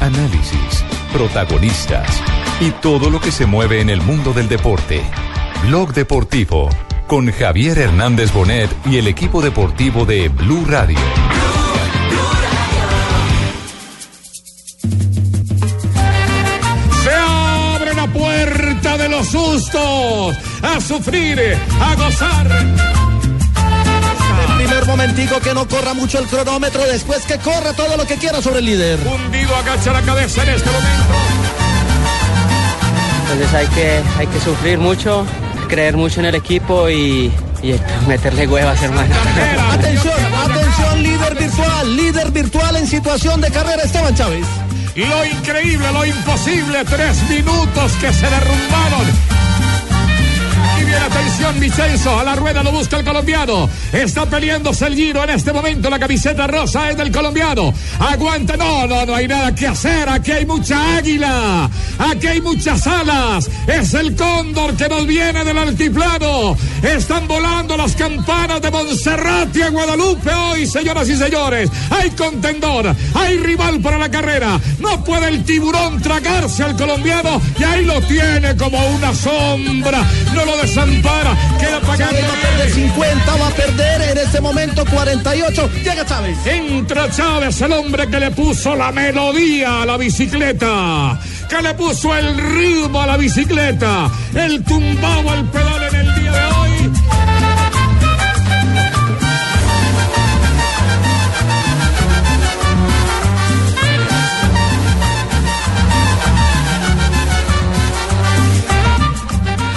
Análisis, protagonistas y todo lo que se mueve en el mundo del deporte. Blog Deportivo con Javier Hernández Bonet y el equipo deportivo de Blue Radio. Se abre la puerta de los sustos, a sufrir, a gozar. Primer momentico que no corra mucho el cronómetro, después que corra todo lo que quiera sobre el líder. Hundido agacha la cabeza en este momento. Entonces hay que, hay que sufrir mucho, creer mucho en el equipo y, y meterle huevas, hermano. Atención, atención, líder virtual, líder virtual en situación de carrera, Esteban Chávez. Lo increíble, lo imposible, tres minutos que se derrumbaron. Atención, Vicenzo, a la rueda lo busca el colombiano. Está peleándose el giro en este momento, la camiseta rosa es del colombiano. Aguanta, no, no, no hay nada que hacer, aquí hay mucha águila, aquí hay muchas alas. Es el cóndor que nos viene del altiplano. Están volando las campanas de Montserrat y a Guadalupe hoy, señoras y señores. Hay contendor, hay rival para la carrera. No puede el tiburón tragarse al colombiano y ahí lo tiene como una sombra. No lo desampara, queda pagando. Va a perder 50, va a perder en este momento 48. Llega Chávez. Entra Chávez, el hombre que le puso la melodía a la bicicleta, que le puso el ritmo a la bicicleta, el tumbado al pedal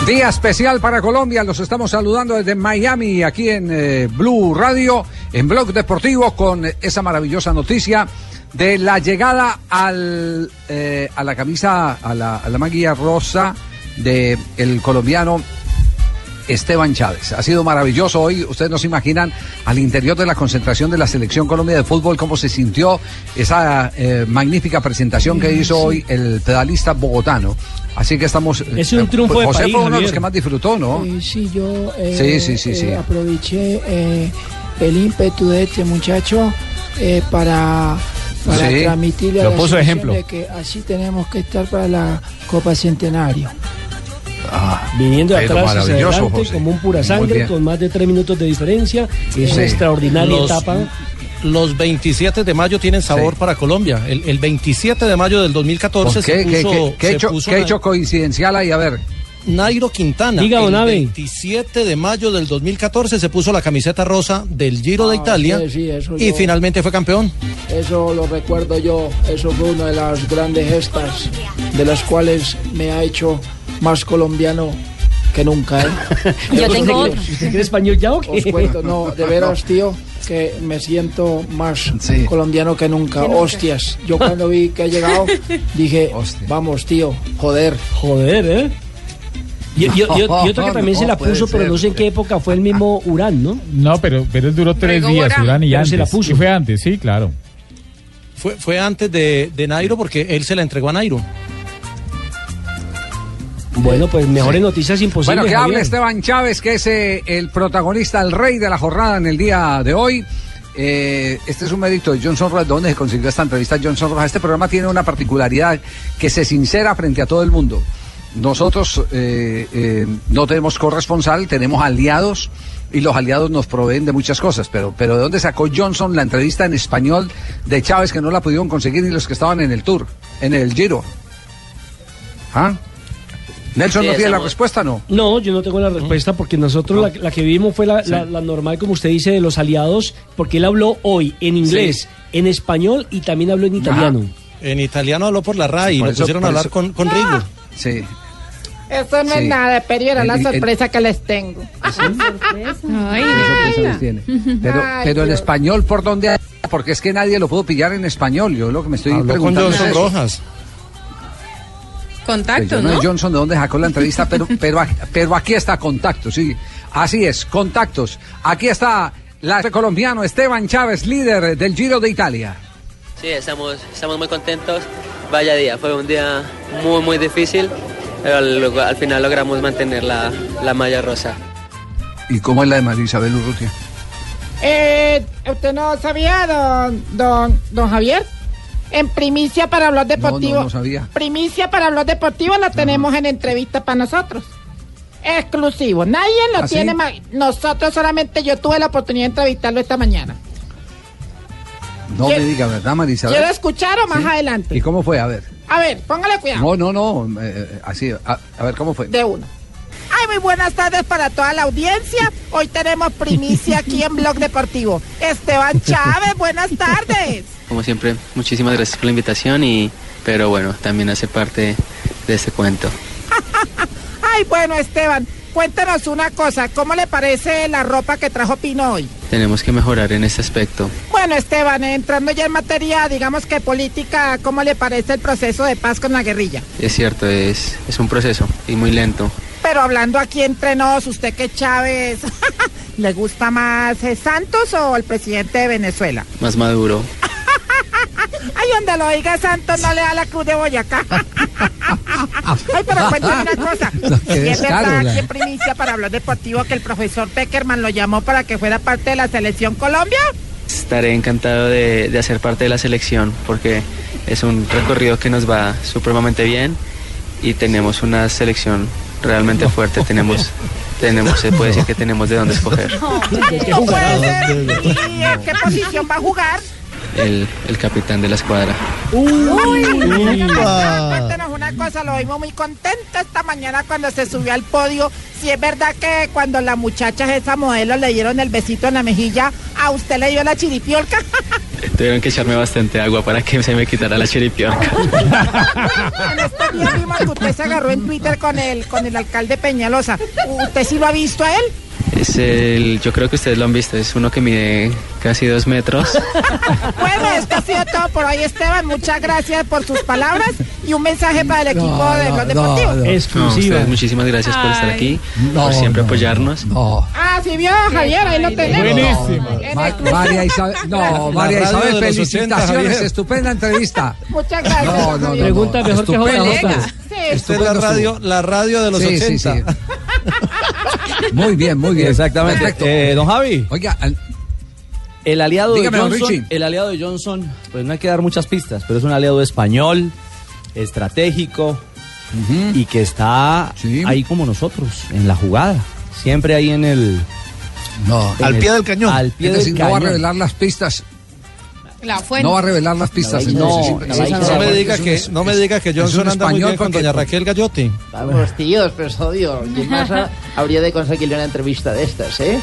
Día especial para Colombia, los estamos saludando desde Miami, aquí en eh, Blue Radio, en Blog Deportivo, con esa maravillosa noticia de la llegada al, eh, a la camisa, a la, a la maguilla rosa del el colombiano Esteban Chávez. Ha sido maravilloso hoy, ustedes no se imaginan al interior de la concentración de la Selección Colombia de Fútbol cómo se sintió esa eh, magnífica presentación que hizo hoy el pedalista bogotano. Así que estamos... Es un triunfo de José país, fue uno de los que más disfrutó, ¿no? Eh, sí, yo eh, Sí, sí, sí, sí. eh, aproveché eh, el ímpetu de este muchacho eh, para, para Sí. transmitirle a Lo la puso ejemplo. de que así tenemos que estar para la Copa Centenario. Viniendo de atrás hacia adelante José. como un pura sangre, con más de tres minutos de diferencia. Es Sí. una extraordinaria Los- etapa. Los 27 de mayo tienen sabor Sí. para Colombia. El, el 27 de mayo del 2014 ¿Por qué? se ¿Qué, puso, qué- qué se hecho, puso qué Na- hecho coincidencial ahí? A ver. Nairo Quintana. Diga, el don Abe. 27 de mayo del 2014 se puso la camiseta rosa del Giro de Ah, Italia sí, sí, eso y yo- finalmente fue campeón. Eso lo recuerdo yo, eso fue una de las grandes gestas de las cuales me ha hecho más colombiano que nunca. ¿eh? Yo tengo. ¿Usted cree español ya o qué? Os cuento, no, de veras, tío, que me siento más Sí. colombiano que nunca. Hostias, yo cuando vi que ha llegado, dije, Hostia. vamos, tío, joder. Joder, ¿eh? Y, y- y- y otro que también No se la puso, pero ser. no sé en qué época fue el mismo Urán, ¿no? No, pero, pero él duró tres Luego días, Urán. Y antes. se la puso. Y fue antes, sí, claro. Fue, fue antes de, de Nairo porque él se la entregó a Nairo. Bueno, pues mejores noticias imposibles. Bueno, que Javier. hable Esteban Chávez, que es eh, el protagonista, el rey de la jornada en el día de hoy. Eh, este es un mérito de Johnson Rojas. ¿Dónde se consiguió esta entrevista Johnson Rojas? Este programa tiene una particularidad que se sincera frente a todo el mundo. Nosotros eh, no tenemos corresponsal, tenemos aliados y los aliados nos proveen de muchas cosas. Pero, pero ¿de dónde sacó Johnson la entrevista en español de Chávez que no la pudieron conseguir ni los que estaban en el tour, en el Giro? ¿Ah? Nelson Sí, no tiene la respuesta, ¿no? No, yo no tengo la respuesta porque nosotros la, la que vimos fue la, la- la normal, como usted dice, de los aliados, porque él habló hoy en inglés, en español y también habló en italiano. En italiano habló por la RAI y Por lo eso- pusieron a hablar eso- con, con. Sí. Eso no Sí. es nada, pero era la El- el- sorpresa que les tengo. Ay, ¿Qué sorpresa les tiene? Pero, Ay, pero Dios. español, ¿por dónde Porque es que nadie lo pudo pillar en español. Yo lo que me estoy Habló con preguntando Johnson es eso. Rojas. Contacto, yo no Johnson de dónde sacó la entrevista, pero, pero, aquí- pero aquí está contactos, sí. Así es, contactos. Aquí está la colombiano Esteban Chávez, líder del Giro de Italia. Sí, estamos, estamos muy contentos. Vaya día, fue un día muy, muy difícil, pero al, al final logramos mantener la, la malla rosa. ¿Y cómo es la de María Isabel Urrutia? Eh, ¿Usted no sabía, don, don, don Javier? En primicia para Blog Deportivo. No, no, no sabía. Primicia para Blog Deportivo la tenemos en entrevista para nosotros. Exclusivo. Nadie lo ¿Ah, sí? tiene más. Nosotros solamente yo tuve la oportunidad de entrevistarlo esta mañana. No ¿Quiere- me diga, ¿verdad, María Isabel? ¿Quiero escuchar o más ¿Sí? adelante? ¿Y cómo fue? A ver. A ver, póngale cuidado. No, no, no. eh, así, a, a ver, ¿cómo fue? De uno. Ay, muy buenas tardes para toda la audiencia. Hoy tenemos primicia aquí en Blog Deportivo. Esteban Chávez, buenas tardes. Como siempre, muchísimas gracias por la invitación, y, pero bueno, también hace parte de este cuento. Ay, bueno, Esteban, cuéntanos una cosa. ¿Cómo le parece la ropa que trajo Pino hoy? Tenemos que mejorar en este aspecto. Bueno, Esteban, entrando ya en materia, digamos que política, ¿cómo le parece el proceso de paz con la guerrilla? Es cierto, es, es un proceso y muy lento. Pero hablando aquí entre nos, ¿usted qué Chávez le gusta más eh, Santos o el presidente de Venezuela? Más maduro. Ay, donde lo oiga Santos no le da la cruz de Boyacá. Ay, pero cuéntame una cosa. No, es verdad aquí en primicia para hablar deportivo que el profesor Peckerman lo llamó para que fuera parte de la selección Colombia. Estaré encantado de, de hacer parte de la selección porque es un recorrido que nos va supremamente bien y tenemos una selección realmente fuerte. Tenemos, tenemos, se puede decir que tenemos de dónde escoger. No puede ser. ¿Y en qué posición va a jugar? El, el capitán de la escuadra. Uy, Upa. cuéntenos una cosa, lo vimos muy contento esta mañana cuando se subió al podio. Si es verdad que cuando las muchachas, esa modelo, le dieron el besito en la mejilla, a usted le dio la chiripiolca. Tuvieron que echarme bastante agua para que se me quitara la chiripiorca. en estos días vimos que usted se agarró en Twitter con el, con el alcalde Peñalosa. ¿Usted sí lo ha visto a él? Es el, yo creo que ustedes lo han visto, es uno que mide casi dos metros. Bueno, esto ha sido todo por hoy, Esteban. Muchas gracias por sus palabras y un mensaje para el equipo No, de no, Blog no, Deportivo. no. Ustedes muchísimas gracias por estar aquí, No, por siempre no, apoyarnos. No. Ah, sí vio, Javier, ahí lo tenemos. Buenísimo. En Ma-. María Isabel, no, María Isabel, los 80, felicitaciones, Javier. estúpenda entrevista. Muchas gracias. No, no, no, Javier. Pregunta no, mejor que. Sí, Esta es la radio, la radio de los Sí, sí, 80. sí. Muy bien, muy bien. Exactamente. Perfecto. Eh, don Javi, Oiga, al- el aliado Dígame, de Johnson, el aliado de Johnson, pues no hay que dar muchas pistas, pero es un aliado español, estratégico y que está Sí. ahí como nosotros, en la jugada, siempre ahí en el no, Al el- pie del cañón. Al pie es del no va a cañón. revelar las pistas. La fuente. No va a revelar las pistas. No, entonces, no, sí, me diga que, es- no me diga que Johnson un anda muy bien con doña Raquel Gallotti. Vamos, tíos, pero odio. ¿Quién más ha- habría de conseguirle una entrevista de estas, eh?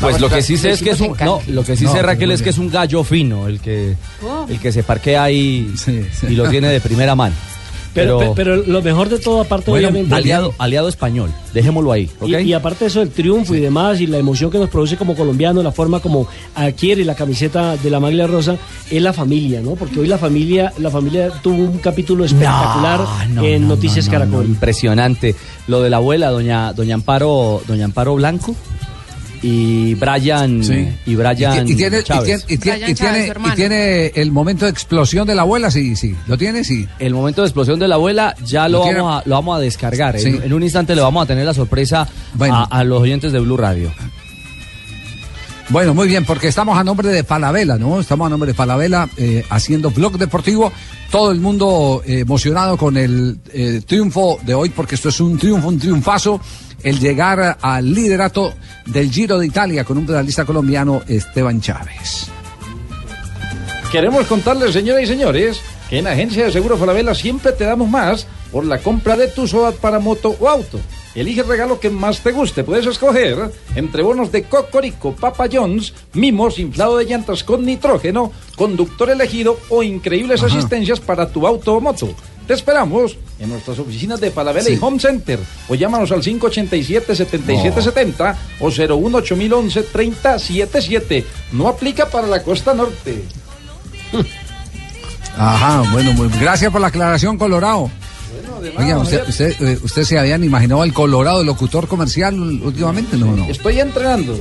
Pues lo que sí sé es que es un no, lo que sí No, sé Raquel es que es un gallo fino, el que Oh. el que se parquea ahí Sí, sí. y lo tiene de primera mano. Pero, Pero, pero, lo mejor de todo, aparte bueno, obviamente... aliado aliado español, dejémoslo ahí. Y, y aparte de eso, el triunfo y demás, y la emoción que nos produce como colombianos, la forma como adquiere la camiseta de la maglia rosa, es la familia, ¿no? Porque hoy la familia, la familia tuvo un capítulo espectacular No, no, en no, Noticias no, no, Caracol. impresionante. Lo de la abuela, doña, doña Amparo, doña Amparo Blanco y Brian Sí. y Brian y, tiene, y, Chávez. tiene, y, tiene, y, y el momento de explosión de la abuela, sí, sí. ¿Lo tiene? Sí. El momento de explosión de la abuela ya lo, vamos, a, lo vamos a descargar. Sí. En, en un instante le vamos a tener la sorpresa Bueno. a, a los oyentes de Blue Radio. Bueno, muy bien, porque estamos a nombre de Falabella, ¿no? Estamos a nombre de Falabella eh, haciendo blog deportivo. Todo el mundo eh, emocionado con el eh, triunfo de hoy, porque esto es un triunfo, un triunfazo. El llegar al liderato del Giro de Italia con un pedalista colombiano, Esteban Chávez. Queremos contarles, señoras y señores, que en Agencia de Seguro Falabella siempre te damos más por la compra de tu SOAT para moto o auto. Elige el regalo que más te guste. Puedes escoger entre bonos de Cocorico, Papa John's, mimos, inflado de llantas con nitrógeno, conductor elegido o increíbles Ajá. asistencias para tu auto o moto. Te esperamos en nuestras oficinas de Falabella Sí. y Home Center o llámanos al 587-7770 o 018 3077 No aplica para la costa norte. Ajá, bueno, muy, gracias por la aclaración, Colorado. Oiga, usted, usted, eh, usted se habían imaginado al Colorado locutor comercial últimamente? No, no. Estoy entrenando.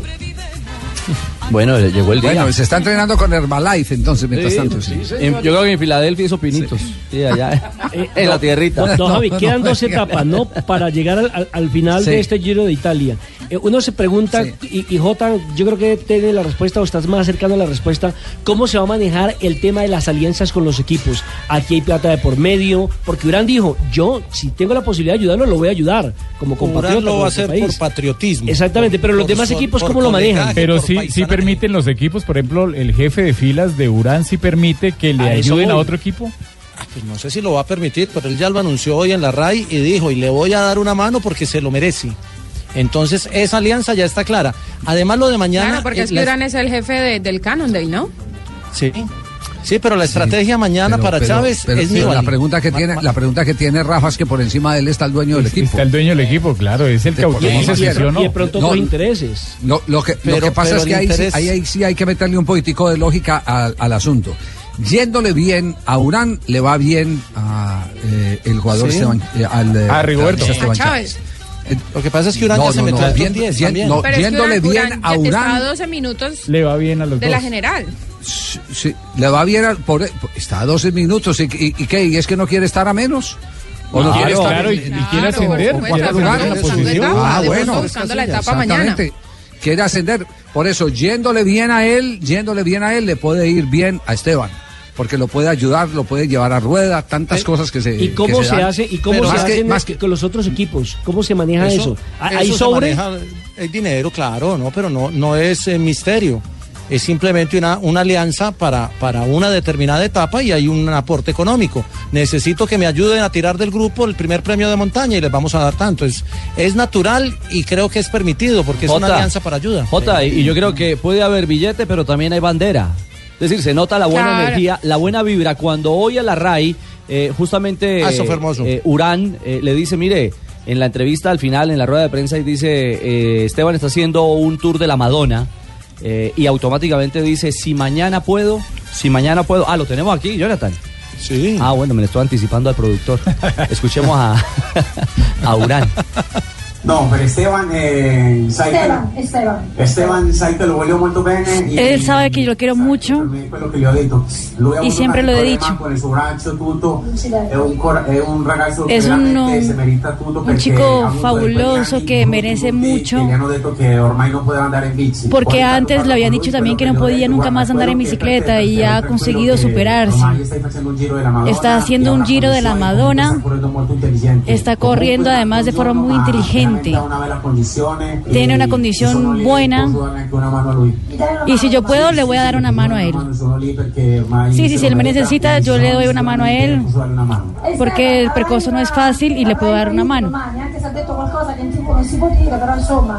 Bueno, llegó el día. Bueno, se está entrenando con Herbalife entonces, mientras Sí, tanto, sí. En- yo creo que en Filadelfia hizo pinitos. Sí, allá. en la tierrita. Don, don Javi, quedan no, dos etapas, ¿no? Para llegar al, al- al final Sí. de este Giro de Italia. Eh, uno se pregunta, y, y Jota, yo creo que tiene la respuesta, o estás más cercano a la respuesta, ¿cómo se va a manejar el tema de las alianzas con los equipos? Aquí hay plata de por medio, porque Urán dijo, yo, si tengo la posibilidad de ayudarlo, lo voy a ayudar, como compatriota. Urán lo va a nuestro hacer por patriotismo. Exactamente, pero los demás equipos, por ¿cómo lo manejan? Pero sí, sí paisanaje. Permiten los equipos, por ejemplo, el jefe de filas de Urán sí permite que le A eso ayuden a otro equipo. Ah, Pues no sé si lo va a permitir, pero él ya lo anunció hoy en la RAI y dijo, y le voy a dar una mano porque se lo merece. Entonces, esa alianza ya está clara. Además, lo de mañana... Claro, porque eh, es que Urán es el jefe de- del Cannondale, ¿no? Sí. Sí, pero la estrategia mañana Pero- para pero- Chávez pero- es pero la Nibali. pregunta que tiene la pregunta que tiene Rafa es que por encima de él está el dueño del equipo. Está el dueño del equipo, claro, es el que autoriza si sí o no. Y de pronto No, intereses. Lo, lo que, lo que pasa es que ahí, interés- ahí, ahí sí hay que meterle un poquitico de lógica al, al asunto. Yéndole bien a Urán, le va bien a eh, el jugador Sí. Esteban, eh, al, eh, A Rigoberto. Esteban A Chávez. Eh, Lo que pasa es que Urán No, ya se metió no, bien- 10 bien- también. no, Pero es que yéndole Urán, bien Urán a Urán, 12 minutos Le va bien a los de dos. la general. Sí, le va bien, al- por, está a 12 minutos. ¿Y, y, y qué? ¿Y es que no quiere estar a menos? ¿O no Claro, quiere estar claro, y- en- y quiere Claro, ascender, supuesto, quiere en la posición. etapa, Ah, bueno. buscando la etapa mañana. Exactamente. Quiere ascender. Por eso, yéndole bien a él, yéndole bien a él, le puede ir bien a Esteban. Porque lo puede ayudar, lo puede llevar a rueda, tantas cosas que se. ¿Y cómo que se, dan. hace y cómo Pero se hace que- más que- con los otros equipos? ¿Cómo se maneja eso? ¿Hay hay eso se sobre? maneja el dinero, claro, no, pero no, no es eh, misterio. Es simplemente una, una alianza para, para una determinada etapa y hay un aporte económico. Necesito que me ayuden a tirar del grupo el primer premio de montaña y les vamos a dar tanto. Es, es natural y creo que es permitido porque es una alianza para ayuda. Jota, y y yo creo que puede haber billete, pero también hay bandera. Es decir, se nota la buena Claro. energía, la buena vibra. Cuando hoy a la RAI, eh, justamente Ah, eso fue hermoso. eh, Urán eh, le dice, mire, en la entrevista al final, en la rueda de prensa, y dice, eh, Esteban está haciendo un tour de la Madonna, eh, y automáticamente dice, si mañana puedo, si mañana puedo. Ah, lo tenemos aquí, Jonathan. Sí. Ah, bueno, me le estoy anticipando al productor. Escuchemos a, a Urán. No, per Esteban eh, sai che- Esteban, Esteban. Esteban sai che lo voglio molto bene e- Él sabe que yo lo quiero mucho ho detto. Lui ha y siempre lo he dicho. con suo braccio tutto è un, è un ragazzo Es un, un ha chico fabuloso que merece mucho porque antes le habían dicho también que no podía nunca más andar en bicicleta y ha conseguido superarse. un Está haciendo ha un giro de la Madonna, está corriendo además de forma muy inteligente. Tiene una condición buena y si yo puedo le voy a dar una mano a él. Sí, sí, si él me necesita, yo le doy una mano a él, porque el percoso no es fácil y le puedo dar una mano.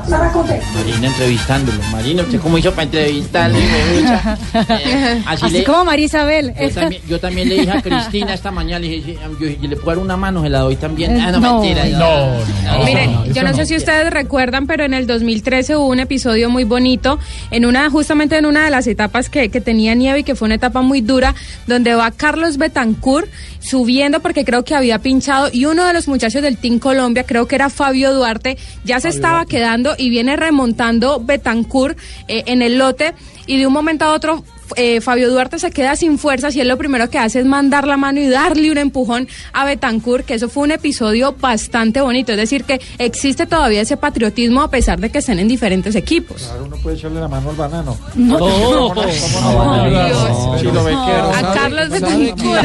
Sarà contento. Marina entrevistándolo. Marina, ¿usted cómo hizo para entrevistarle? Eh, así Así le- como María Isabel. Yo también, yo también le dije a Cristina esta mañana, le dije, yo, yo le puedo dar una mano, se la doy también. Ah, no, No. mentira. No, no, Miren, no, yo no. sé si ustedes recuerdan, pero en el 2013 hubo un episodio muy bonito, en una, justamente en una de las etapas que, que tenía nieve y que fue una etapa muy dura, donde va Carlos Betancourt subiendo porque creo que había pinchado y uno de los muchachos del Team Colombia, creo que era Fabio Duarte, ya se estaba quedando y viene remontando Betancourt eh, en el lote y de un momento a otro eh, Fabio Duarte se queda sin fuerzas y él lo primero que hace es mandar la mano y darle un empujón a Betancourt, que eso fue un episodio bastante bonito. Es decir, que existe todavía ese patriotismo a pesar de que estén en diferentes equipos. Claro, uno puede echarle la mano al banano. No. ¿Cómo no? A ¿Sabe- Carlos Betancourt,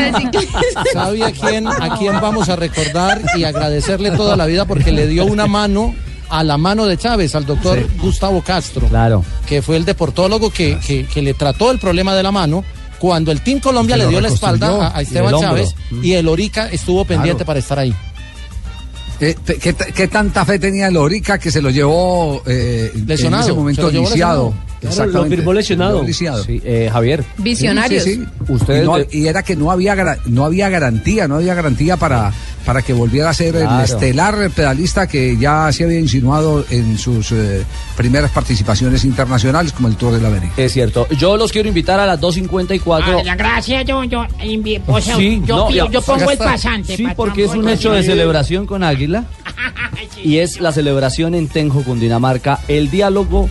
¿Sabe a quién, a quién vamos a recordar y agradecerle toda la vida porque le dio una mano a la mano de Chávez, al doctor Gustavo Castro, Claro. que fue el deportólogo que, que- que le trató el problema de la mano cuando el Team Colombia le dio la espalda a, Esteban el. Chávez y el Orica estuvo pendiente para estar ahí. ¿Qué, qué tanta fe tenía Lorica que se lo llevó eh, Lesionado, en ese se momento llevó lesionado. Lo firmó lesionado. Lisiado. Sí, eh, Javier. Visionarios. Sí, sí, sí. Ustedes y, no- de- y era que no había no había garantía, no había garantía para, para que volviera a ser el Claro. estelar pedalista que ya se había insinuado en sus eh, primeras participaciones internacionales como el Tour de la América. Es cierto. Yo los quiero invitar a las 2.54. Ay, gracias, yo, yo, invi- o sea, Sí, yo, no, pongo el pasante. Sí, patrón, porque es un hecho de celebración con Águila. Y es la celebración en Tenjo, Cundinamarca. El diálogo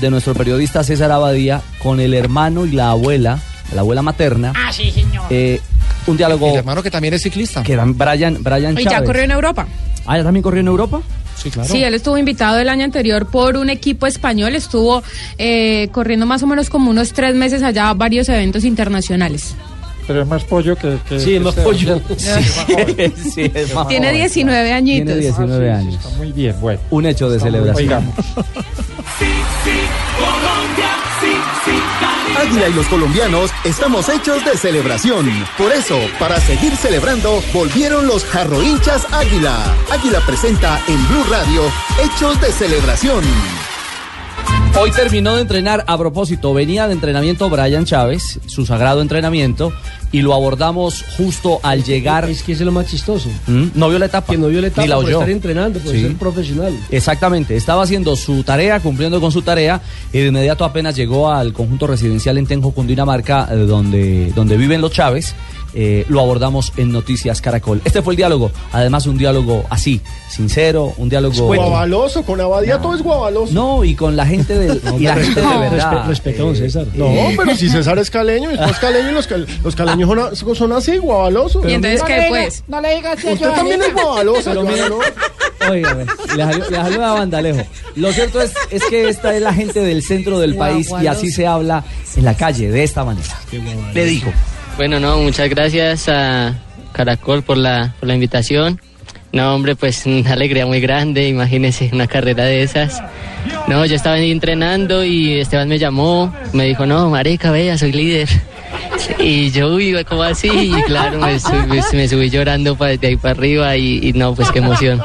de nuestro periodista César Abadía con el hermano y la abuela, la abuela materna. Ah, sí, señor. Eh, un diálogo. El hermano que también es ciclista. Que eran Brian, Brian Y ya corrió en Europa. Ah, ¿ya también corrió en Europa? Sí, claro. Sí, él estuvo invitado el año anterior por un equipo español, estuvo eh, corriendo más o menos como unos tres meses allá varios eventos internacionales. Pero es más pollo que. que Sí, es más pollo. sí, es más Tiene joven. 19 añitos. Tiene 19 Ah, sí, sí, años. está muy bien, bueno. Un hecho de celebración. Oigamos. Águila y los colombianos estamos hechos de celebración. Por eso, para seguir celebrando, volvieron los jarro hinchas Águila. Águila presenta en Blue Radio Hechos de Celebración. Hoy terminó de entrenar, a propósito, venía de entrenamiento Brian Chávez, su sagrado entrenamiento, y lo abordamos justo al llegar. Es que es lo más chistoso. ¿Mm? No vio la etapa. Que no vio la etapa Ni la por oyó. estar entrenando, por Sí. ser profesional. Exactamente, estaba haciendo su tarea, cumpliendo con su tarea, y de inmediato apenas llegó al conjunto residencial en Tenjo, Cundinamarca, eh, donde, donde viven los Chávez. eh, lo abordamos en Noticias Caracol. Este fue el diálogo, además un diálogo así, sincero, un diálogo... Guavaloso, con Abadía todo es guavaloso. No, y con la gente del... y la gente de verdad. Respetamos, César. No, pero si César es caleño, es caleño y los, cal- los caleños son, a- son así, guavalosos. ¿Y entonces No qué, pues? No le digas Usted yo. también es mire- ¿no? Óigame, le salió, le salió a Vandalejo. Lo cierto es, es que esta es la gente del centro del país y así se habla en la calle, de esta manera. Le dijo. Bueno, no, muchas gracias a Caracol por la, por la invitación. No, hombre, pues una alegría muy grande, imagínese una carrera de esas. No, yo estaba ahí entrenando y Esteban me llamó, me dijo, no, marica, vea, soy líder. Y yo, uy, ¿cómo así? Y claro, me, sub- me- me subí llorando de ahí para arriba y, y no, pues qué emoción.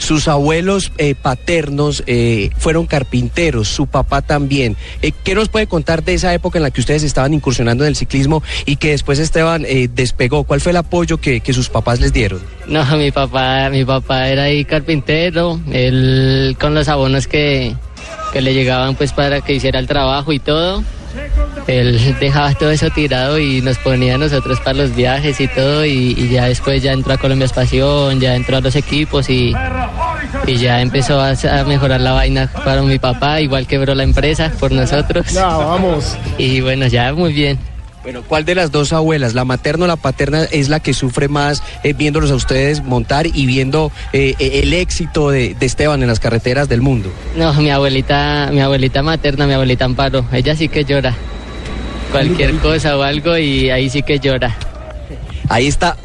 Sus abuelos eh, paternos eh, fueron carpinteros, su papá también. Eh, ¿Qué nos puede contar de esa época en la que ustedes estaban incursionando en el ciclismo y que después Esteban eh, despegó? ¿Cuál fue el apoyo que, sus papás les dieron? No, mi papá, mi papá era ahí carpintero, él con los abonos que, que le llegaban pues para que hiciera el trabajo y todo. Él dejaba todo eso tirado y nos ponía a nosotros para los viajes y todo y, y ya después ya entró a Colombia Espación, ya entró a los equipos y, y ya empezó a, a mejorar la vaina para mi papá, igual quebró la empresa por nosotros. Ya, vamos. Y bueno, ya muy bien. Bueno, ¿cuál de las dos abuelas, la materna o la paterna, es la que sufre más eh, viéndolos a ustedes montar y viendo eh, eh, el éxito de, de Esteban en las carreteras del mundo? No, mi abuelita, mi abuelita materna, mi abuelita Amparo, ella sí que llora. Cualquier cosa o algo y ahí sí que llora. Ahí está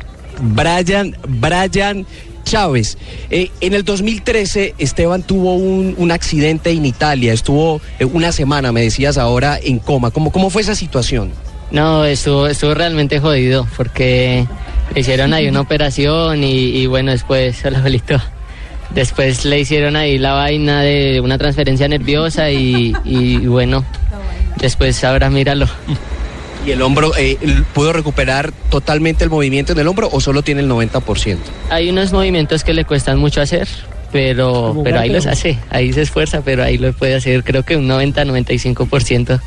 Brian, Brian Chávez. Eh, en el 2013 Esteban tuvo un, un accidente en Italia, estuvo una semana, me decías ahora, en coma. ¿Cómo, cómo fue esa situación? No, estuvo, estuvo realmente jodido porque le hicieron ahí una operación y, y bueno, después, hola abuelito, después le hicieron ahí la vaina de una transferencia nerviosa y, y bueno, después ahora míralo. ¿Y el hombro eh, pudo recuperar totalmente el movimiento en el hombro o solo tiene el 90%? Hay unos movimientos que le cuestan mucho hacer, pero, pero ahí los hace, ahí se esfuerza, pero ahí lo puede hacer creo que un 90-95%.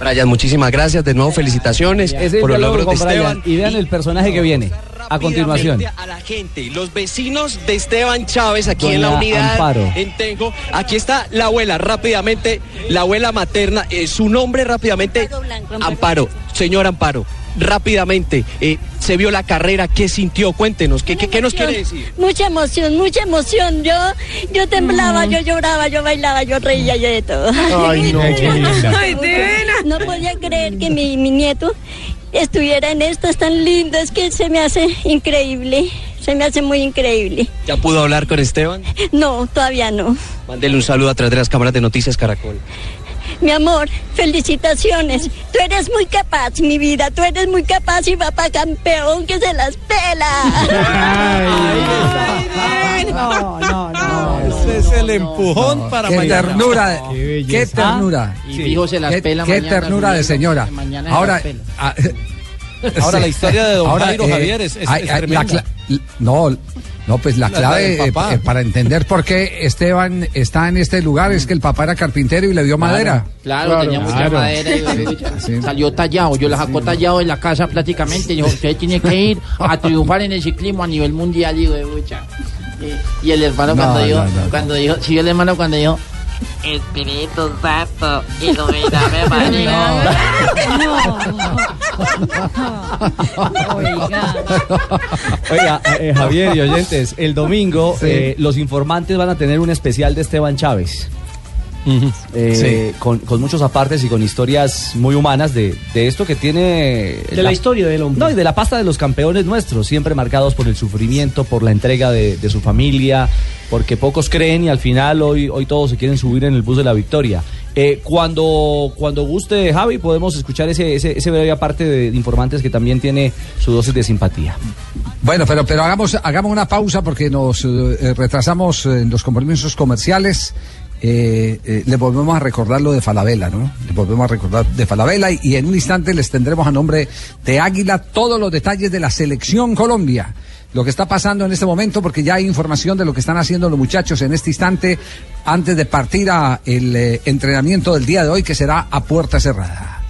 Brian, muchísimas gracias. De nuevo, felicitaciones Es el por los logros de. Esteban. Y vean el personaje que viene a continuación. A la gente, los vecinos de Esteban Chávez aquí en la unidad Amparo. en Tengo. Aquí está la abuela, rápidamente, la abuela materna, eh, su nombre rápidamente, Amparo, señor Amparo, rápidamente, eh, se vio la carrera, ¿qué sintió? Cuéntenos, ¿qué, qué, qué nos quiere decir? Mucha emoción, mucha emoción. Yo, yo temblaba, yo lloraba, yo bailaba, yo reía, yo de todo. Ay, no, qué linda. Ay, No podía creer que mi, mi nieto estuviera en estas tan lindas que se me hace increíble. Se me hace muy increíble. ¿Ya pudo hablar con Esteban? No, todavía no. Mándele un saludo a través de las cámaras de Noticias Caracol. Mi amor, felicitaciones. Tú eres muy capaz, mi vida. Tú eres muy capaz y va para campeón que se las pela. No, no, no. Ese es el empujón para qué mañana. ternura, Qué ternura. Y fijo se las qué, pela qué mañana, ternura de señora. mañana se Ahora, las pela. ah, Ahora, la historia de don ahora, Jairo eh, Javier es, es- ay, es ay, la no, no, pues la La- la clave eh, eh, para entender por qué Esteban está en este lugar es que el papá era carpintero y le dio madera. Claro, tenía mucha madera y salió tallado. Yo la sacó tallado de la casa prácticamente. Dijo, usted tiene que ir a triunfar en el ciclismo a nivel mundial. Digo, de mucha. Y, y el hermano No, cuando dijo, no, no, no. cuando dijo, sí, el hermano cuando dijo, Espíritu Santo, ilumíname María. Oiga, eh, Javier y oyentes, el domingo Sí. eh, los informantes van a tener un especial de Esteban Chávez. Eh, con, con muchos apartes y con historias muy humanas de, de esto que tiene... De la historia del hombre. No, y de la pasta de los campeones nuestros, siempre marcados por el sufrimiento, por la entrega de, de su familia, porque pocos creen y al final hoy, hoy todos se quieren subir en el bus de la victoria. Eh, cuando, cuando guste Javi podemos escuchar ese, ese, ese breve aparte de, informantes que también tiene su dosis de simpatía. Bueno, pero, pero hagamos, hagamos una pausa porque nos eh, retrasamos en los compromisos comerciales. Eh, eh, le volvemos a recordar lo de Falabella, ¿no? Le volvemos a recordar de Falabella y en un instante les tendremos a nombre de Águila todos los detalles de la selección Colombia. Lo que está pasando en este momento, porque ya hay información de lo que están haciendo los muchachos en este instante antes de partir a el eh, entrenamiento del día de hoy, que será a puerta cerrada.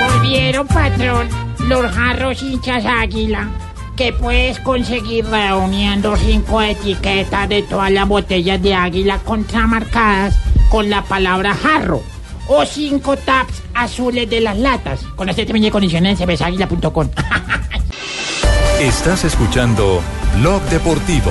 Volvieron, patrón, los jarros hinchas águila, que puedes conseguir reuniendo cinco etiquetas de todas las botellas de águila contramarcadas con la palabra jarro. O cinco taps azules de las latas. Con este término y condiciones en cervezaáguila.com. Estás escuchando Blog Deportivo.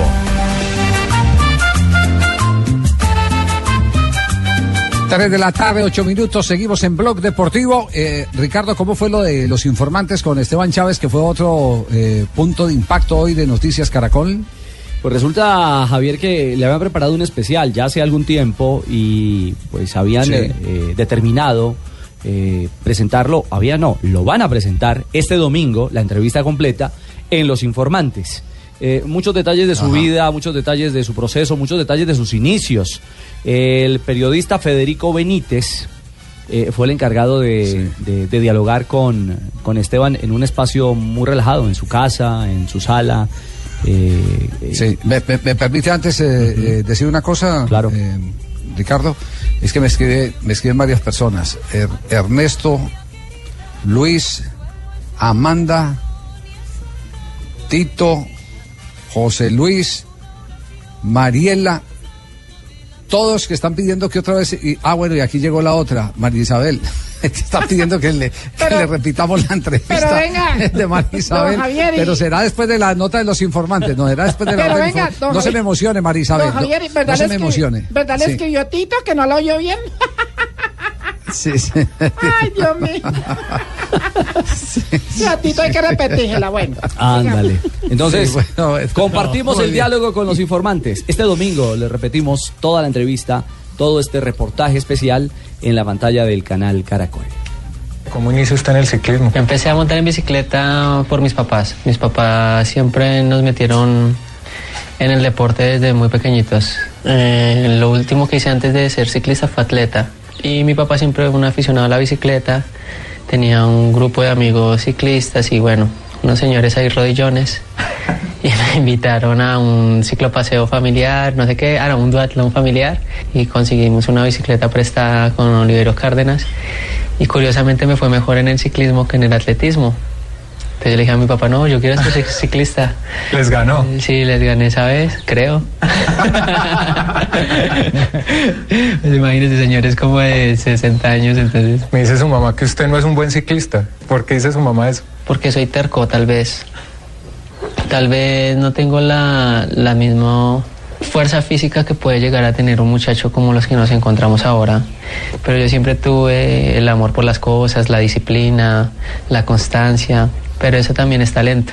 Tres de la tarde, ocho minutos, seguimos en Blog Deportivo. Eh, Ricardo, ¿cómo fue lo de los informantes con Esteban Chávez, que fue otro eh, punto de impacto hoy de Noticias Caracol? Pues resulta, Javier, que le habían preparado un especial ya hace algún tiempo y pues habían Sí. eh, eh, determinado eh, presentarlo, había no, lo van a presentar este domingo, la entrevista completa, en Los Informantes. Eh, muchos detalles de su Ajá. vida, muchos detalles de su proceso, muchos detalles de sus inicios. El periodista Federico Benítez eh, fue el encargado de, de- de dialogar con, con Esteban en un espacio muy relajado, en su casa, en su sala. eh, Sí, me, me- me permite antes decir una cosa, Claro. Ricardo, es que me escribe, me escriben varias personas, Er- Ernesto, Luis, Amanda, Tito, José Luis, Mariela, todos que están pidiendo que otra vez, y- ah bueno, y aquí llegó la otra, María Isabel, que está pidiendo que le, que repitamos la entrevista pero venga, de María Isabel, Javier, pero será después de la nota de los informantes, no, será después de la nota venga, No se me emocione, María Isabel, Javier, no, ¿verdad no se me escribió- emocione. ¿Verdad Sí, escribió Tito que no lo oyó bien? sí, sí. Ay, Dios mío. Sí, a Tito hay que repetírsela, bueno. Ándale. Entonces, Sí, bueno, compartimos muy el bien. diálogo con los informantes. Este domingo le repetimos toda la entrevista, todo este reportaje especial en la pantalla del canal Caracol. ¿Cómo inició usted en el ciclismo? Empecé a montar en bicicleta por mis papás. Mis papás siempre nos metieron en el deporte desde muy pequeñitos. Eh, lo último que hice antes de ser ciclista fue atleta. Y mi papá siempre fue un aficionado a la bicicleta. Tenía un grupo de amigos ciclistas y bueno, unos señores ahí rodillones. Y me invitaron a un ciclopaseo familiar, no sé qué, a un duatlón familiar. Y conseguimos una bicicleta prestada con Olivero Cárdenas. Y curiosamente me fue mejor en el ciclismo que en el atletismo. Entonces yo le dije a mi papá, no, yo quiero ser ciclista. ¿Les ganó? Sí, les gané esa vez, creo. pues imagínense, señores como de 60 años, entonces... Me dice su mamá que usted no es un buen ciclista. ¿Por qué dice su mamá eso? Porque soy terco, tal vez. Tal vez no tengo la, la misma fuerza física que puede llegar a tener un muchacho como los que nos encontramos ahora. Pero yo siempre tuve el amor por las cosas, la disciplina, la constancia. Pero eso también es talento.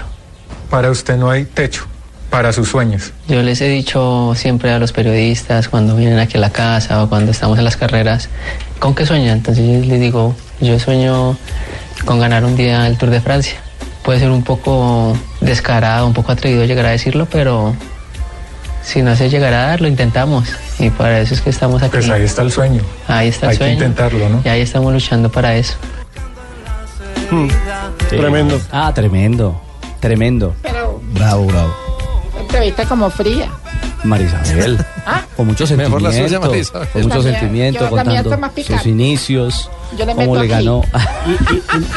Para usted no hay techo para sus sueños. Yo les he dicho siempre a los periodistas cuando vienen aquí a la casa o cuando estamos en las carreras, ¿con qué sueñan? Entonces yo les digo, yo sueño con ganar un día el Tour de Francia. Puede ser un poco descarado, un poco atrevido llegar a decirlo, pero si no se llegara a dar, lo intentamos. Y para eso es que estamos aquí. Pues ahí está el sueño. Ahí está el Hay que sueño. intentarlo, ¿no? Y ahí estamos luchando para eso. Tremendo. Ah, tremendo. Tremendo. Pero Bravo, bravo. entrevista como fría. Marisabel. ¿Ah? Con mucho Mejor la sentimiento. suya, Marisabel. Con mucho sentimiento, yo- contando más sus inicios, Yo le cómo le aquí. ganó.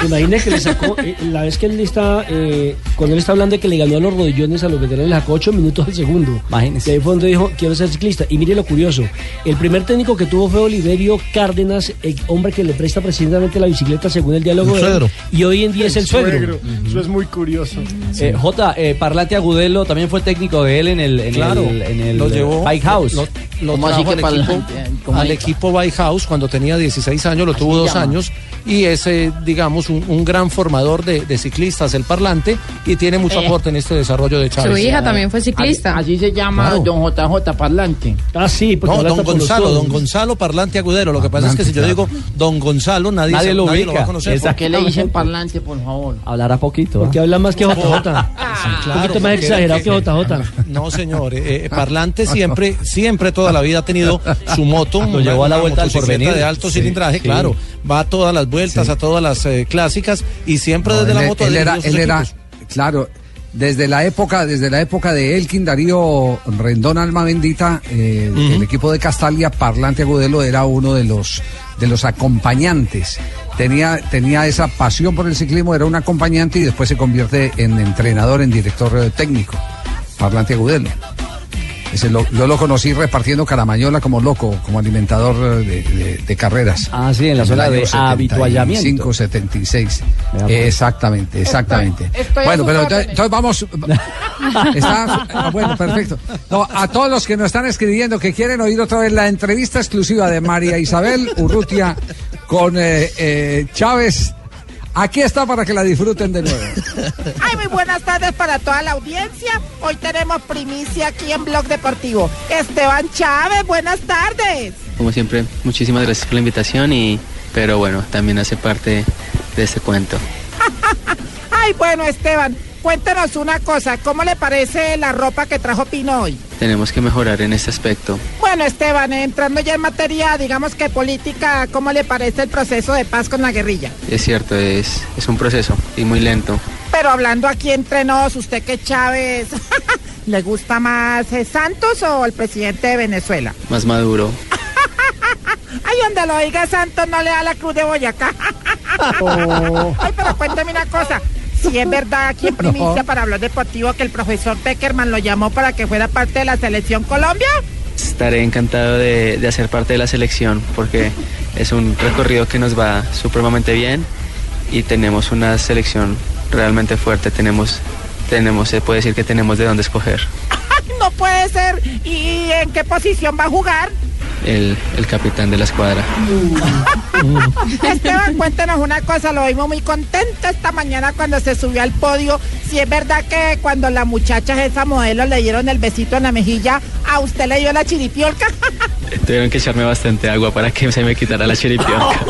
Imagine que le sacó, eh, la vez que él está, eh, cuando él está hablando de que le ganó a los rodillones a los veteranos, le sacó 8 minutos al segundo. Imagínese. Y ahí fue donde dijo, quiero ser ciclista. Y mire lo curioso, el primer técnico que tuvo fue Oliverio Cárdenas, el hombre que le presta precisamente la bicicleta según el diálogo El de él. suegro. Y hoy en día es el suegro. Eso es muy curioso. Eh, J. eh, Parlante Agudelo también fue técnico de él en el, en Claro, el, en el lo llevó, Bike House. Lo, lo ¿Cómo así trajo que al equipo, House cuando tenía 16 años, lo tuvo dos llama. años y es, eh, digamos, un, un gran formador de, de ciclistas, el Parlante, y tiene mucho Eh. aporte en este desarrollo de Chávez. Su hija también fue ciclista. Así, así se llama Claro. don JJ Parlante. Ah, sí, porque No, don Gonzalo, don Gonzalo Parlante Agudero. Lo que pasa es que si yo digo don Gonzalo, nadie, Nadie se- lo nadie lo va ubica. a conocer. Exacto. ¿Qué le dicen Parlante, por favor? Hablará poquito. ¿ah? Porque habla más que JJ. Claro, un poquito más exagerado que JJ. No, señor. eh, eh, Parlante siempre, siempre toda la vida ha tenido su moto. Lo llevó a la vuelta al porvenir. de alto Sí, cilindraje, sí. claro. Va a todas las vueltas, Sí. a todas las eh, clásicas y siempre No, desde la él- moto. él era, él era, claro, desde la época, desde la época de Elkin Darío Rendón Alma Bendita, eh, el equipo de Castalia, Parlante Agudelo era uno de los de los acompañantes. Tenía, tenía esa pasión por el ciclismo, era un acompañante y después se convierte en entrenador, en director eh, técnico. Parlante Agudelo. Ese lo- yo lo conocí repartiendo caramañola como loco, como alimentador eh, de, de- de carreras. Ah, sí, en la zona de habituallamiento. 75, 76. Vea, pues. Exactamente, exactamente. Estoy- estoy a bueno, pero entonces, entonces vamos. Está- ah, bueno, perfecto. No, a todos los que nos están escribiendo que quieren oír otra vez la entrevista exclusiva de María Isabel Urrutia con eh, eh, Chávez. Aquí está para que la disfruten de nuevo. Ay, muy buenas tardes para toda la audiencia. Hoy tenemos primicia aquí en Blog Deportivo. Esteban Chávez, buenas tardes. Como siempre, muchísimas gracias por la invitación y pero bueno, también hace parte de este cuento. Ay, bueno, Esteban, cuéntanos una cosa. ¿Cómo le parece la ropa que trajo Pino hoy? Tenemos que mejorar en este aspecto. Bueno, Esteban, entrando ya en materia, digamos que política, ¿cómo le parece el proceso de paz con la guerrilla? Es cierto, es, es un proceso y muy lento. Pero hablando aquí entre nos, ¿usted que Chávez le gusta más eh, Santos o el presidente de Venezuela? Más maduro. Ay, donde lo diga Santos no le da la cruz de Boyacá. Ay, pero cuéntame una cosa. Si es verdad aquí en primicia No. para hablar deportivo que el profesor Peckerman lo llamó para que fuera parte de la selección Colombia. Estaré encantado de, de hacer parte de la selección porque es un recorrido que nos va supremamente bien y tenemos una selección realmente fuerte. Tenemos, tenemos, se puede decir que tenemos de dónde escoger. No puede ser. ¿Y en qué posición va a jugar? El, el capitán de la escuadra. Esteban, cuéntenos una cosa, lo vimos muy contento esta mañana cuando se subió al podio. Si es verdad que cuando las muchachas, esa modelo, le dieron el besito en la mejilla, ¿a usted le dio la chiripiolca? Tuvieron que echarme bastante agua para que se me quitara la chiripiorca.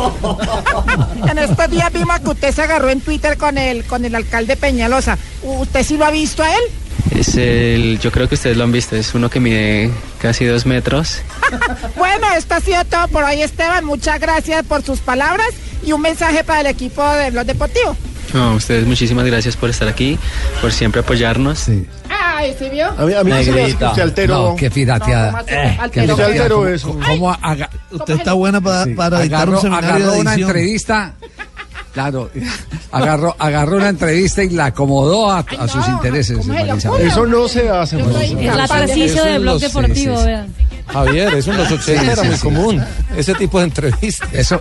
en estos días vimos que usted se agarró en Twitter con el, con el alcalde Peñalosa. ¿Usted sí lo ha visto a él? Es el, yo creo que ustedes lo han visto, es uno que mide casi dos metros. Bueno, esto ha sido todo por hoy, Esteban. Muchas gracias por sus palabras y un mensaje para el equipo de Blog Deportivo. No, ustedes muchísimas gracias por estar aquí, por siempre apoyarnos. Ay, ¿sí vio? A mí, a mí se altero. No, qué pirateada. No. Eh, qué ¿Cómo- eso. cómo haga- Usted está buena para, Sí. para un seminario agarró de una entrevista. Claro, agarró, agarró una entrevista y la acomodó a, a sus intereses. Eso no se hace. Yo María Isabel. Es la Capaz de- Blog Deportivo, sí, sí. vean. Javier, eso en los 80 Sí, era muy sí. común, ese tipo de entrevistas. Eso,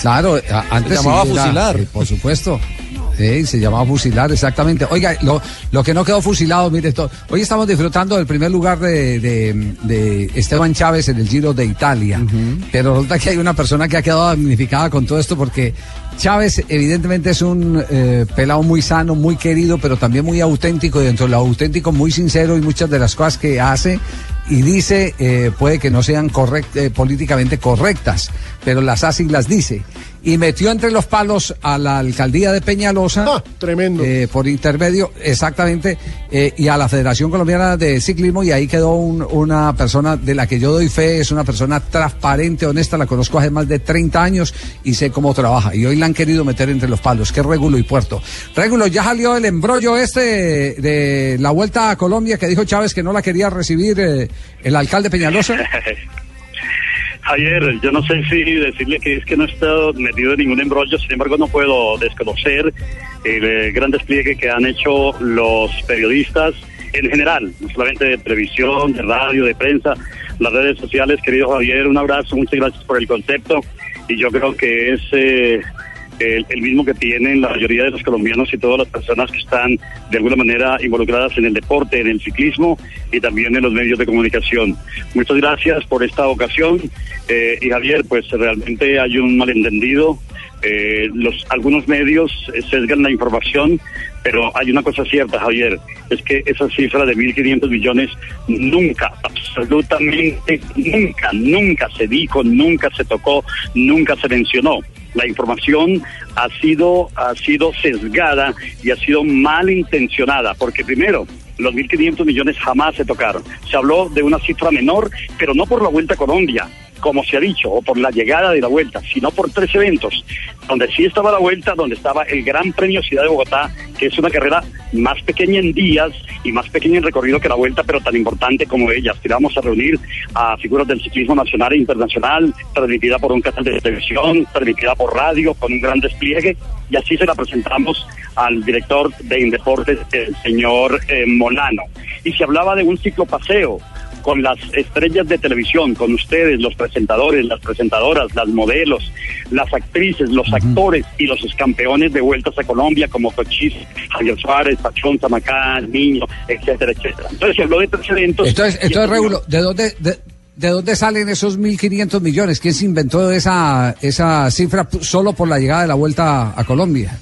claro, antes llamaba sin duda, fusilar. eh, por supuesto. Sí, se llamaba fusilar, exactamente. Oiga, lo, lo que no quedó fusilado, mire, esto, hoy estamos disfrutando del primer lugar de, de- de Esteban Chávez en el Giro de Italia. Pero resulta que hay una persona que ha quedado damnificada con todo esto porque Chávez evidentemente es un eh, pelado muy sano, muy querido, pero también muy auténtico y dentro de lo auténtico muy sincero y muchas de las cosas que hace y dice, eh, puede que no sean correct- eh, políticamente correctas, pero las hace y las dice. Y metió entre los palos a la alcaldía de Peñalosa. Ah, tremendo. por intermedio, exactamente, eh, y a la Federación Colombiana de Ciclismo, y ahí quedó un- una persona de la que yo doy fe, es una persona transparente, honesta, la conozco hace más de 30 años y sé cómo trabaja. Y hoy la han querido meter entre los palos, que es Régulo y Puerto. Régulo, ya salió el embrollo este de, de la vuelta a Colombia que dijo Chávez que no la quería recibir eh, el alcalde Peñalosa. Javier, yo no sé si decirle que es que no he estado metido en ningún embrollo, sin embargo no puedo desconocer el eh, gran despliegue que han hecho los periodistas en general, no solamente de televisión, de radio, de prensa, las redes sociales. Querido Javier, un abrazo, muchas gracias por el concepto y yo creo que es eh, el, mismo que tienen la mayoría de los colombianos y todas las personas que están de alguna manera involucradas en el deporte, en el ciclismo y también en los medios de comunicación. Muchas gracias por esta ocasión eh, y Javier, pues realmente hay un malentendido. Eh, los algunos medios eh, sesgan la información, pero hay una cosa cierta, Javier, es que esa cifra de 1.500 millones nunca, absolutamente nunca, nunca se dijo, nunca se tocó, nunca se mencionó. La información ha sido, ha sido sesgada y ha sido malintencionada, porque primero, los 1.500 millones jamás se tocaron. Se habló de una cifra menor, pero no por la Vuelta a Colombia, como se ha dicho, o por la llegada de la Vuelta, sino por tres eventos, donde sí estaba la Vuelta, donde estaba el Gran Premio Ciudad de Bogotá, que es una carrera más pequeña en días y más pequeña en recorrido que la Vuelta, pero tan importante como ella. Aspiramos a reunir a figuras del ciclismo nacional e internacional, transmitida por un canal de televisión, transmitida por radio, con un gran despliegue, y así se la presentamos al director de Indeportes, el señor eh, Molano. Y se hablaba de un ciclopaseo con las estrellas de televisión, con ustedes, los presentadores, las presentadoras, las modelos, las actrices, los actores y los campeones de vueltas a Colombia como Cochise, Javier Suárez, Pachón, Zamacá, Niño, etcétera, etcétera. Entonces se habló de tres eventos. Entonces, entonces Régulo, ¿de dónde, de, de dónde salen esos 1.500 millones? ¿Quién se inventó esa, esa cifra solo por la llegada de la vuelta a Colombia?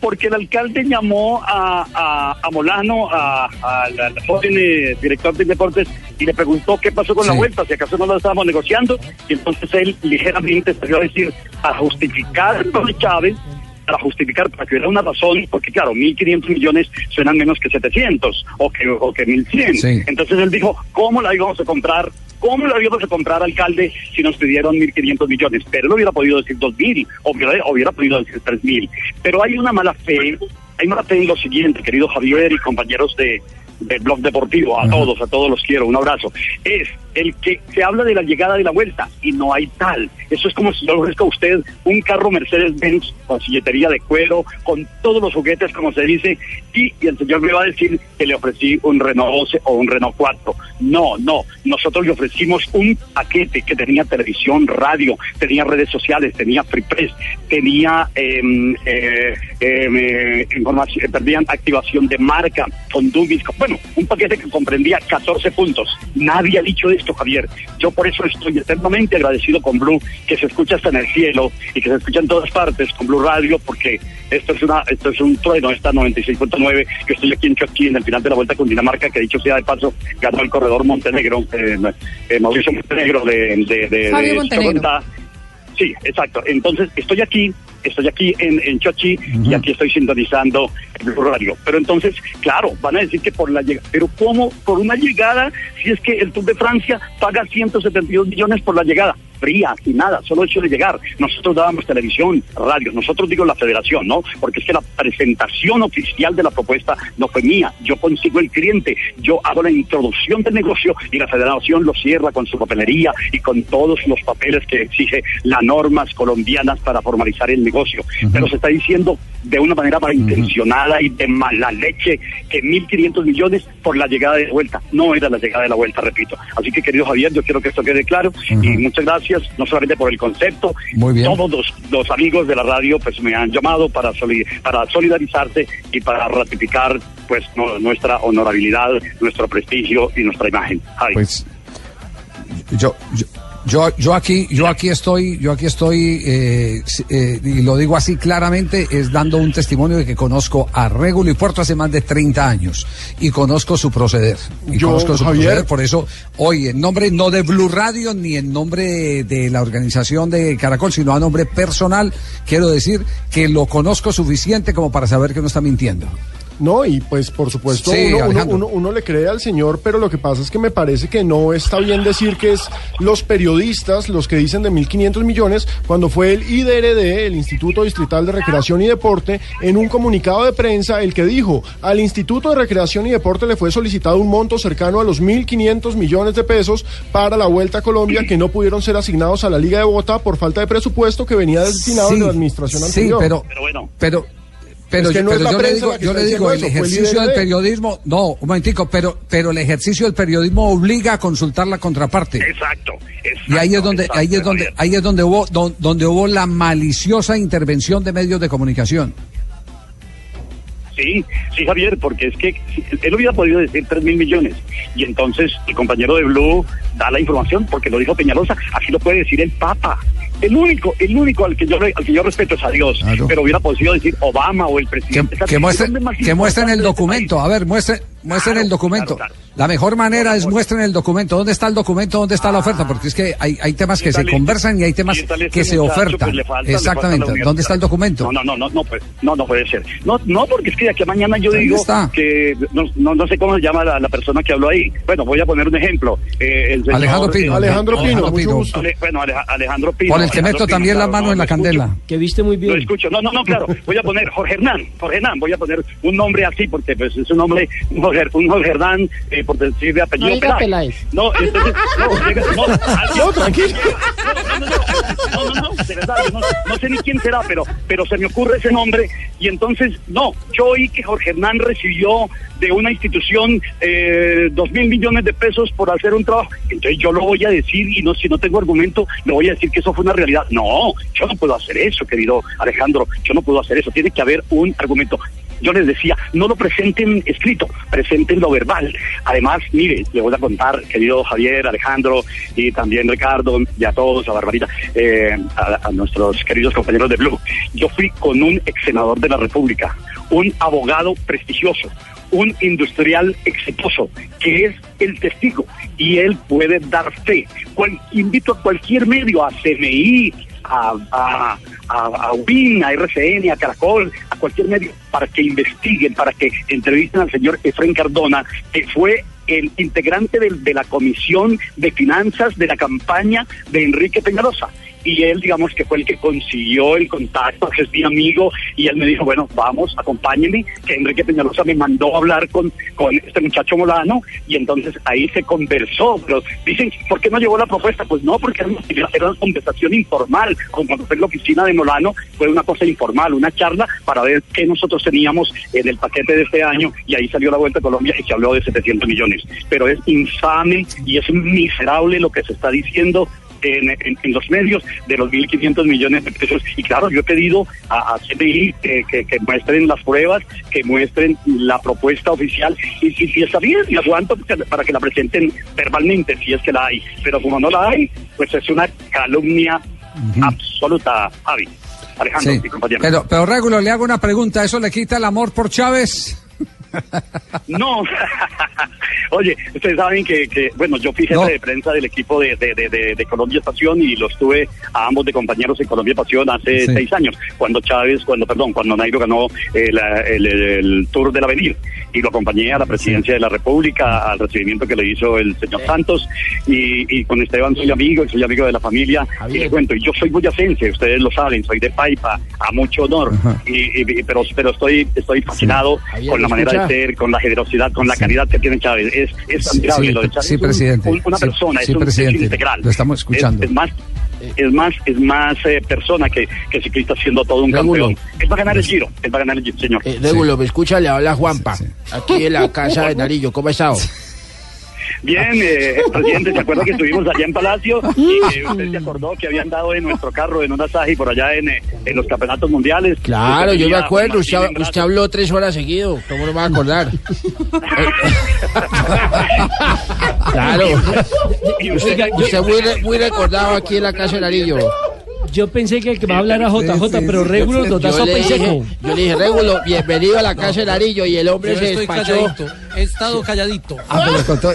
Porque el alcalde llamó a, a, a Molano, a- al al joven eh, director de deportes, y le preguntó qué pasó con la vuelta, si acaso no lo estábamos negociando, y entonces él ligeramente salió a decir, a justificar de Chávez, para justificar, para que hubiera una razón, porque claro, 1.500 millones suenan menos que 700 o que, o que 1.100. Sí. Entonces él dijo, ¿cómo la íbamos a comprar? ¿Cómo la íbamos a comprar, alcalde, si nos pidieron 1.500 millones? Pero él hubiera podido decir 2.000, o hubiera, hubiera podido decir 3.000. Pero hay una mala fe, hay mala fe en lo siguiente, querido Javier y compañeros de del blog deportivo, a todos, a todos los quiero, un abrazo, es el que se habla de la llegada de la vuelta y no hay tal. Eso es como si yo le ofrezca a usted un carro Mercedes-Benz con silletería de cuero, con todos los juguetes, como se dice, y, el señor me va a decir que le ofrecí un Renault 12 o un Renault 4. No, no, nosotros le ofrecimos un paquete que tenía televisión, radio, tenía redes sociales, tenía free press, tenía em, eh, em, eh, eh, perdían activación de marca, con- bueno, un paquete que comprendía 14 puntos. Nadie ha dicho esto, Javier. Yo por eso estoy eternamente agradecido con Blue, que se escucha hasta en el cielo y que se escucha en todas partes con Blue Radio, porque esto es una, esto es un trueno, esta 96.9, que estoy aquí en Chucky, en el final de la vuelta con Dinamarca, que dicho sea de paso, ganó el corredor Montenegro, eh, eh, Mauricio Montenegro de, de, de, de Montenegro. Sí, exacto. Entonces, estoy aquí, estoy aquí en, en Chochi y aquí estoy sintonizando el Radio. Pero entonces, claro, van a decir que por la llegada, pero ¿cómo por una llegada si es que el Tour de Francia paga 172 millones por la llegada? Fría, sin nada, solo hecho de llegar. Nosotros dábamos televisión, radio, nosotros digo la federación, ¿no? Porque es que la presentación oficial de la propuesta no fue mía. Yo consigo el cliente, yo hago la introducción del negocio y la federación lo cierra con su papelería y con todos los papeles que exige las normas colombianas para formalizar el negocio. Pero se está diciendo de una manera malintencionada y de mala leche que 1.500 millones por la llegada de vuelta. No era la llegada de la vuelta, repito. Así que, querido Javier, yo quiero que esto quede claro y muchas gracias, no solamente por el concepto. Muy bien. Todos los, los amigos de la radio pues me han llamado para, soli- para solidarizarse y para ratificar pues no- nuestra honorabilidad, nuestro prestigio y nuestra imagen. Javi. Pues yo, yo, Yo, yo aquí, yo aquí estoy, yo aquí estoy, eh, eh, y lo digo así claramente, es dando un testimonio de que conozco a Regulo y Puerto hace más de 30 años y conozco su proceder. Y Yo, conozco su Javier- proceder, por eso hoy en nombre no de Blue Radio ni en nombre de la organización de Caracol, sino a nombre personal, quiero decir que lo conozco suficiente como para saber que no está mintiendo. No, y pues por supuesto Sí, uno, uno, Alejandro. uno- uno le cree al señor, pero lo que pasa es que me parece que no está bien decir que es los periodistas los que dicen de 1.500 millones, cuando fue el IDRD, el Instituto Distrital de Recreación y Deporte, en un comunicado de prensa, el que dijo, al Instituto de Recreación y Deporte le fue solicitado un monto cercano a los 1.500 millones de pesos para la Vuelta a Colombia que no pudieron ser asignados a la Liga de Bogotá por falta de presupuesto que venía destinado de la administración sí, anterior. pero, pero, pero, Es que yo- pero la yo le digo, yo le digo, el eso, ejercicio del periodismo, no, un momentico, pero, pero el ejercicio del periodismo obliga a consultar la contraparte. Exacto. Y ahí es donde, ahí es donde, ahí es donde hubo, don- donde hubo la maliciosa intervención de medios de comunicación. Sí, sí, Javier, porque es que él hubiera podido decir 3 mil millones. Y entonces el compañero de Blue da la información porque lo dijo Peñalosa. Así lo puede decir el Papa. El único, el único al que yo, al que yo respeto es a Dios. Pero hubiera podido decir Obama o el presidente. Que, que muestren, ¿Dónde más que muestren el este documento. A ver, muestren, muestren el documento. La mejor manera es muestren el documento. ¿Dónde está el documento? ¿Dónde está la oferta? Porque es que hay, hay temas que se conversan y hay temas que se ofertan. pues, falta- Exactamente. ¿Dónde está el documento? No, no, no, no, no, pues, no, no puede ser. No, no, porque es que de aquí a mañana yo ¿Dónde digo está? que no, no, no sé cómo se llama la, la persona que habló ahí. Bueno, voy a poner un ejemplo. Eh, el señor- Alejandro Pino. eh, Alejandro Pino, Alejandro mucho gusto. Ale- bueno, Aleja- Alejandro Pino. Que Alejandro meto también la claro, mano no, en la escucho. candela. Que viste muy bien. Lo escucho. No, no, no, claro. Voy a poner Jorge Hernán. Jorge Hernán. Voy a poner un nombre así porque pues, es un nombre, un Jorge, un Jorge Hernán, eh, por decir de apellido No Peláez. No, entonces, no, no, No, tranquilo. No, no, no, no, no, yo no, no sé ni quién será, pero, pero se me ocurre ese nombre y entonces, no, yo oí que Jorge Hernán recibió de una institución eh, dos mil millones de pesos por hacer un trabajo, entonces yo lo voy a decir y no si no tengo argumento, le voy a decir que eso fue una realidad. No, yo no puedo hacer eso, querido Alejandro, yo no puedo hacer eso, tiene que haber un argumento. Yo les decía, no lo presenten escrito, presenten lo verbal. Además, mire, le voy a contar, querido Javier, Alejandro y también Ricardo y a todos, a Barbarita, eh, a, nuestros queridos compañeros de Blue. Yo fui con un ex senador de la República, un abogado prestigioso, un industrial exitoso, que es el testigo y él puede dar fe. Invito a cualquier medio, a CMI, a, a, a UBIN, a RCN, a Caracol, a cualquier medio, para que investiguen, para que entrevisten al señor Efren Cardona, que fue el integrante del- de la Comisión de Finanzas de la campaña de Enrique Peñalosa. Y él, digamos, que fue el que consiguió el contacto, que es mi amigo, y él me dijo, bueno, vamos, acompáñenme, que Enrique Peñalosa me mandó a hablar con, con este muchacho Molano, y entonces ahí se conversó, pero dicen, ¿por qué no llevó la propuesta? Pues no, porque era una conversación informal, como cuando fue en la oficina de Molano, fue una cosa informal, una charla para ver qué nosotros teníamos en el paquete de este año, y ahí salió la Vuelta a Colombia y se habló de 700 millones. Pero es infame y es miserable lo que se está diciendo en, en- en los medios de los 1.500 millones de pesos. Y claro, yo he pedido a, a CNI que, que- que muestren las pruebas, que muestren la propuesta oficial. Y si, si está bien, y aguanto para que la presenten verbalmente, si es que la hay. Pero como no la hay, pues es una calumnia absoluta, Javi. Alejandro, Sí. mi compañero. Pero, pero Regulo, le hago una pregunta. ¿Eso le quita el amor por Chávez? No, oye, ustedes saben que, que, bueno, yo fui jefe de prensa del equipo de, de, de, de- de Colombia Pasión y los tuve a ambos de compañeros en Colombia Pasión hace Sí. seis años, cuando Chávez, cuando, perdón, cuando Nairo ganó eh, la- el, el Tour del Avenir y lo acompañé a la presidencia de la República, al recibimiento que le hizo el señor Santos y, y con Esteban soy amigo y soy amigo de la familia y les cuento, yo soy boyacense, ustedes lo saben, soy de Paipa, a mucho honor, y, y- pero, pero estoy, estoy fascinado Javier, con la ¿me manera de ser, con la generosidad, con la caridad que tiene Chávez. Es, es admirable lo de Chávez. sí, presidente. un- una persona, es, un, es presidente. integral. Lo estamos escuchando. Es, es más, es más, es más eh, persona que, que ciclista siendo todo un Regulo. campeón. Él va a ganar el giro, él va a ganar el giro, señor. Eh, Regulo, me escucha, le habla Juanpa, aquí en la casa de Narillo. ¿Cómo ha estado? Bien, eh, presidente, ¿se acuerda que estuvimos allá en Palacio y usted se acordó que habían dado en nuestro carro en un asaji por allá en, eh, en los campeonatos mundiales? Claro, yo me acuerdo, usted, habló tres horas seguido, ¿cómo no va a acordar? claro. Y usted, usted muy, muy recordado aquí en la casa del Arillo. Yo pensé que el que va a hablar era JJ, pero Regulo nos da Yo sopa y seco. yo le dije, Régulo, bienvenido a la casa del Arillo y el hombre Yo se estoy despachó. calladito, he estado calladito. Ah, pero con todo-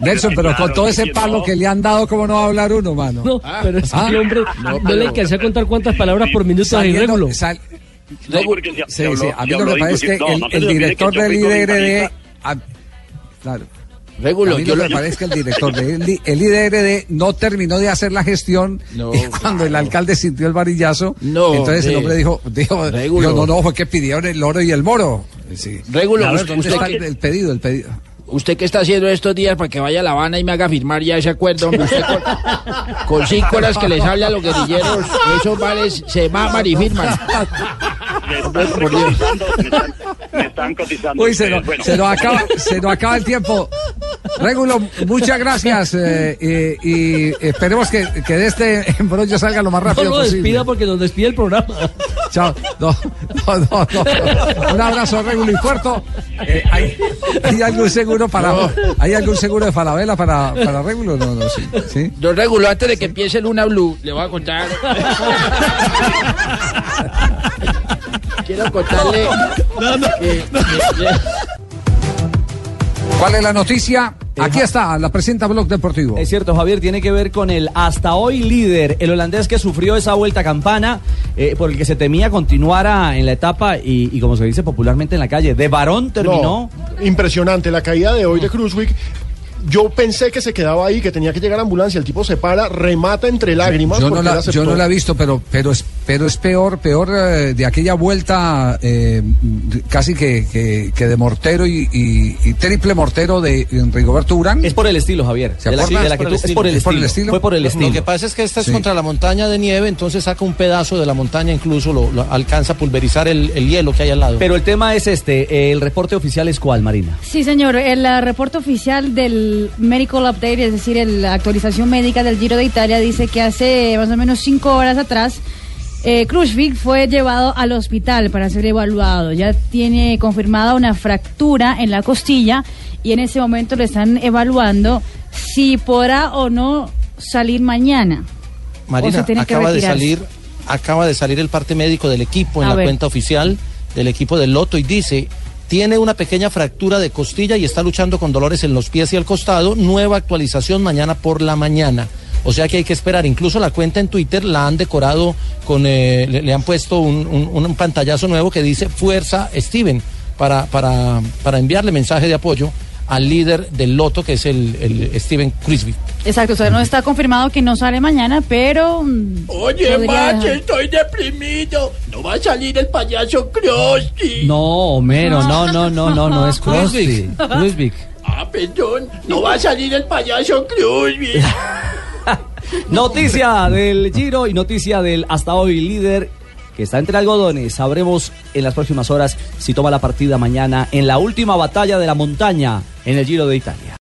Nelson, pero con todo ese palo que le han dado, ¿cómo no va a hablar uno, mano? No, pero es que Ah. el hombre no, le alcancé a contar cuántas palabras por minuto a Regulo. sal- No, Sí, habló- sí, a mí lo que pasa es que no, el, no director del IDRD... a- Claro. Mí yo lo que el director del el IDRD no terminó de hacer la gestión No, y cuando el alcalde sintió el varillazo, No, entonces el sí. hombre dijo, dijo, dijo, no, no, fue que pidieron el oro y el moro. Sí. Régulo, A ver, usted- ¿dónde usted está que- el, el pedido, el pedido? ¿Usted qué está haciendo estos días para que vaya a La Habana y me haga firmar ya ese acuerdo? Usted con, con cinco horas que les hable a los guerrilleros, esos vales se maman y firman. Me están Por Dios. cotizando, me están, me están cotizando. Uy, se ustedes. nos, Bueno. se nos acaba, se nos acaba el tiempo. Régulo, muchas gracias eh, y, y esperemos que, que de este embrollo salga lo más No rápido lo posible. despida porque nos despide el programa. Chao. No, no, no, no. Un abrazo, Regulo y Puerto. Eh, ¿hay, hay algún seguro para hay algún seguro de Falabella para, para Regulo? No, no, sí. ¿sí? Don Régulo, antes de que empiece Luna Blue, le voy a contar. Quiero contarle. que- que- ¿Cuál es la noticia? Aquí está, la presenta Blog Deportivo. Es cierto, Javier, tiene que ver con el hasta hoy líder, el holandés que sufrió esa vuelta campana, eh, por el que se temía continuara en la etapa y, y como se dice popularmente en la calle, de varón terminó. No, impresionante la caída de hoy de Cruzwick. Yo pensé que se quedaba ahí, que tenía que llegar a ambulancia. El tipo se para, remata entre lágrimas. Yo no, la, yo no la he visto, pero, pero, es, pero es peor, peor eh, de aquella vuelta eh, casi que, que, que de mortero y, y- y triple mortero de Rigoberto Urán. Es por el estilo, Javier. ¿Se De la- de la que tú- es por el estilo. Fue por el Lo- estilo. Lo que pasa es que esta es Sí. contra la montaña de nieve, entonces saca un pedazo de la montaña, incluso lo, lo alcanza a pulverizar el, el hielo que hay al lado. Pero el tema es este, el reporte oficial es cuál, Marina. Sí, señor. El eh, reporte oficial del Medical Update, es decir, el- la actualización médica del Giro de Italia, dice que hace más o menos cinco horas atrás, eh, Krushvik fue llevado al hospital para ser evaluado. Ya tiene confirmada una fractura en la costilla y en ese momento le están evaluando si podrá o no salir mañana. Marina, acaba de salir, acaba de salir el parte médico del equipo en A la ver. cuenta oficial del equipo del Loto y dice tiene una pequeña fractura de costilla y está luchando con dolores en los pies y al costado. Nueva actualización mañana por la mañana. O sea que hay que esperar. Incluso la cuenta en Twitter la han decorado con, eh, le, le han puesto un, un- un pantallazo nuevo que dice Fuerza Steven para, para, para enviarle mensaje de apoyo al líder del Loto que es el, el Steven Crisby. Exacto, o sea, no está confirmado que no sale mañana, pero... mm, Oye, macho, estoy deprimido. No va a salir el payaso Krusty. No, Homero, no, no, no, no, no es Krusty. Krusvik. Ah, perdón. No va a salir el payaso Krusty. Noticia del Giro y noticia del hasta hoy líder que está entre algodones. Sabremos en las próximas horas si toma la partida mañana en la última batalla de la montaña en el Giro de Italia.